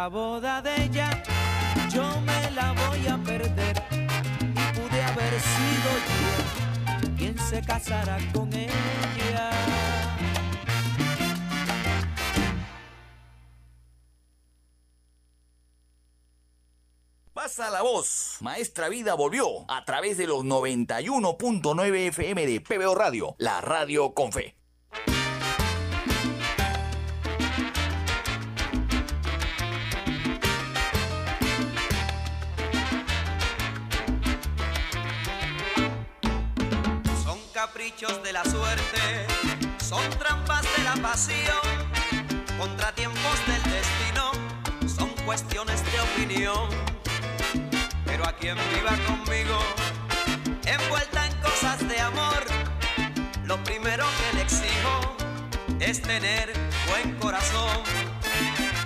La boda de ella yo me la voy a perder y pude haber sido yo quien se casará con ella. Pasa la voz. Maestra Vida volvió a través de los 91.9 FM de PBO Radio, la radio con fe. de la suerte, son trampas de la pasión, contratiempos del destino, son cuestiones de opinión. Pero a quien viva conmigo, envuelta en cosas de amor, lo primero que le exijo es tener buen corazón.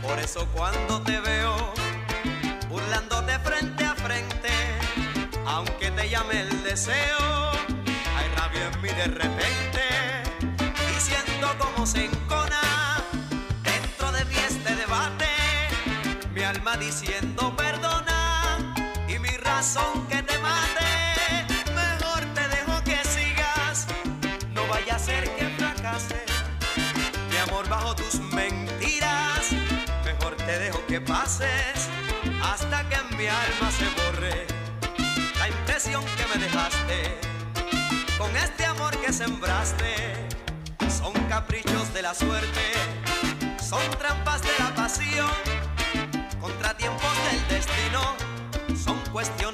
Por eso cuando te veo, burlándote frente a frente, aunque te llame el deseo, de repente y siento como se encona dentro de mí este debate, mi alma diciendo perdona y mi razón que te mate, mejor te dejo que sigas, no vaya a ser que fracase, mi amor bajo tus mentiras, mejor te dejo que pases hasta que en mi alma se borre sembraste. Son caprichos de la suerte, son trampas de la pasión, contratiempos del destino, son cuestiones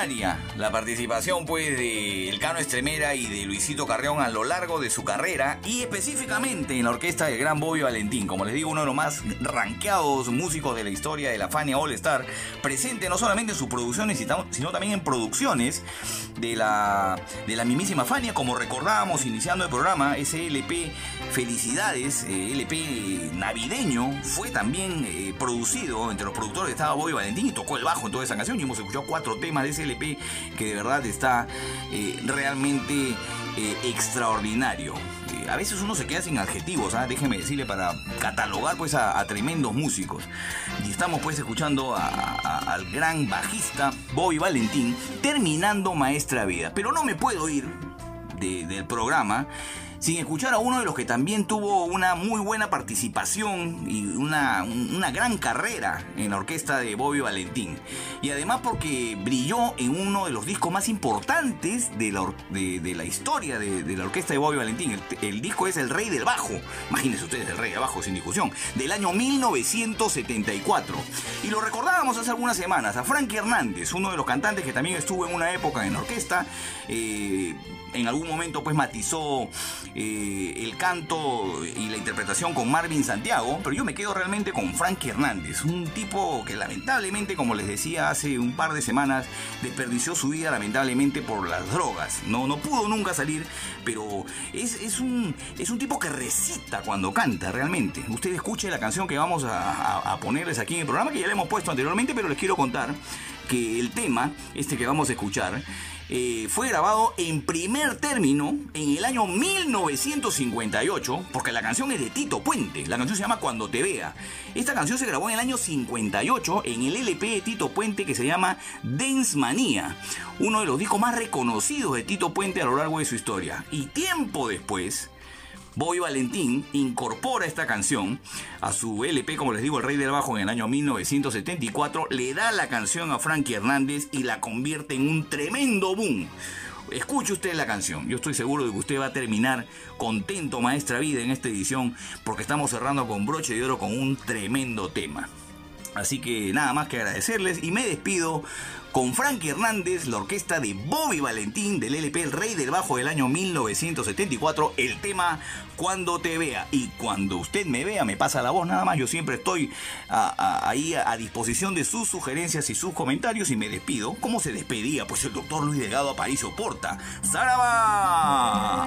Extraordinaria la participación pues de El Cano Estremera y de Luisito Carreón a lo largo de su carrera y específicamente en la orquesta del gran Bobby Valentín, como les digo, uno de los más ranqueados músicos de la historia de la Fania All Star, presente no solamente en sus producciones sino también en producciones de la, de la mismísima Fania, como recordábamos iniciando el programa, ese LP Felicidades, eh, LP navideño, fue también eh, producido entre los productores estaba Bobby Valentín y tocó el bajo en toda esa canción. Y hemos escuchado cuatro temas de ese LP que de verdad está eh, realmente extraordinario a veces uno se queda sin adjetivos, ¿ah? déjeme decirle, para catalogar pues a, tremendos músicos. Y estamos pues escuchando al gran bajista Bobby Valentín terminando Maestra Vida. Pero no me puedo ir del programa sin escuchar a uno de los que también tuvo una muy buena participación y una, gran carrera en la orquesta de Bobby Valentín. Y además porque brilló en uno de los discos más importantes de la, de, la historia de, la orquesta de Bobby Valentín. El, disco es El Rey del Bajo. Imagínense ustedes, El Rey del Bajo, sin discusión. Del año 1974. Y lo recordábamos hace algunas semanas a Frankie Hernández, uno de los cantantes que también estuvo en una época en la orquesta. Eh, en algún momento pues matizó eh, el canto y la interpretación con Marvin Santiago, pero yo me quedo realmente con Frankie Hernández, un tipo que lamentablemente, como les decía hace un par de semanas, desperdició su vida lamentablemente por las drogas. No, no pudo nunca salir, pero es, un, es un tipo que recita cuando canta realmente. Usted escuche la canción que vamos a, a ponerles aquí en el programa, que ya le hemos puesto anteriormente, pero les quiero contar que el tema, este que vamos a escuchar, eh, fue grabado en primer término en el año 1958, porque la canción es de Tito Puente, la canción se llama Cuando te vea. Esta canción se grabó en el año 58 en el LP de Tito Puente que se llama Dance Manía, uno de los discos más reconocidos de Tito Puente a lo largo de su historia. Y tiempo después, Bobby Valentín incorpora esta canción a su LP, como les digo, El Rey del Bajo en el año 1974, le da la canción a Frankie Hernández y la convierte en un tremendo boom. Escuche usted la canción. Yo estoy seguro de que usted va a terminar contento, maestra vida, en esta edición, porque estamos cerrando con broche de oro con un tremendo tema. Así que nada más que agradecerles y me despido con Frankie Hernández, la orquesta de Bobby Valentín del LP El Rey del Bajo del año 1974, el tema Cuando te vea. Y cuando usted me vea, me pasa la voz nada más. Yo siempre estoy ahí a, disposición de sus sugerencias y sus comentarios y me despido. ¿Cómo se despedía? Pues el doctor Luis Delgado Aparicio Porta. ¡Zaraba!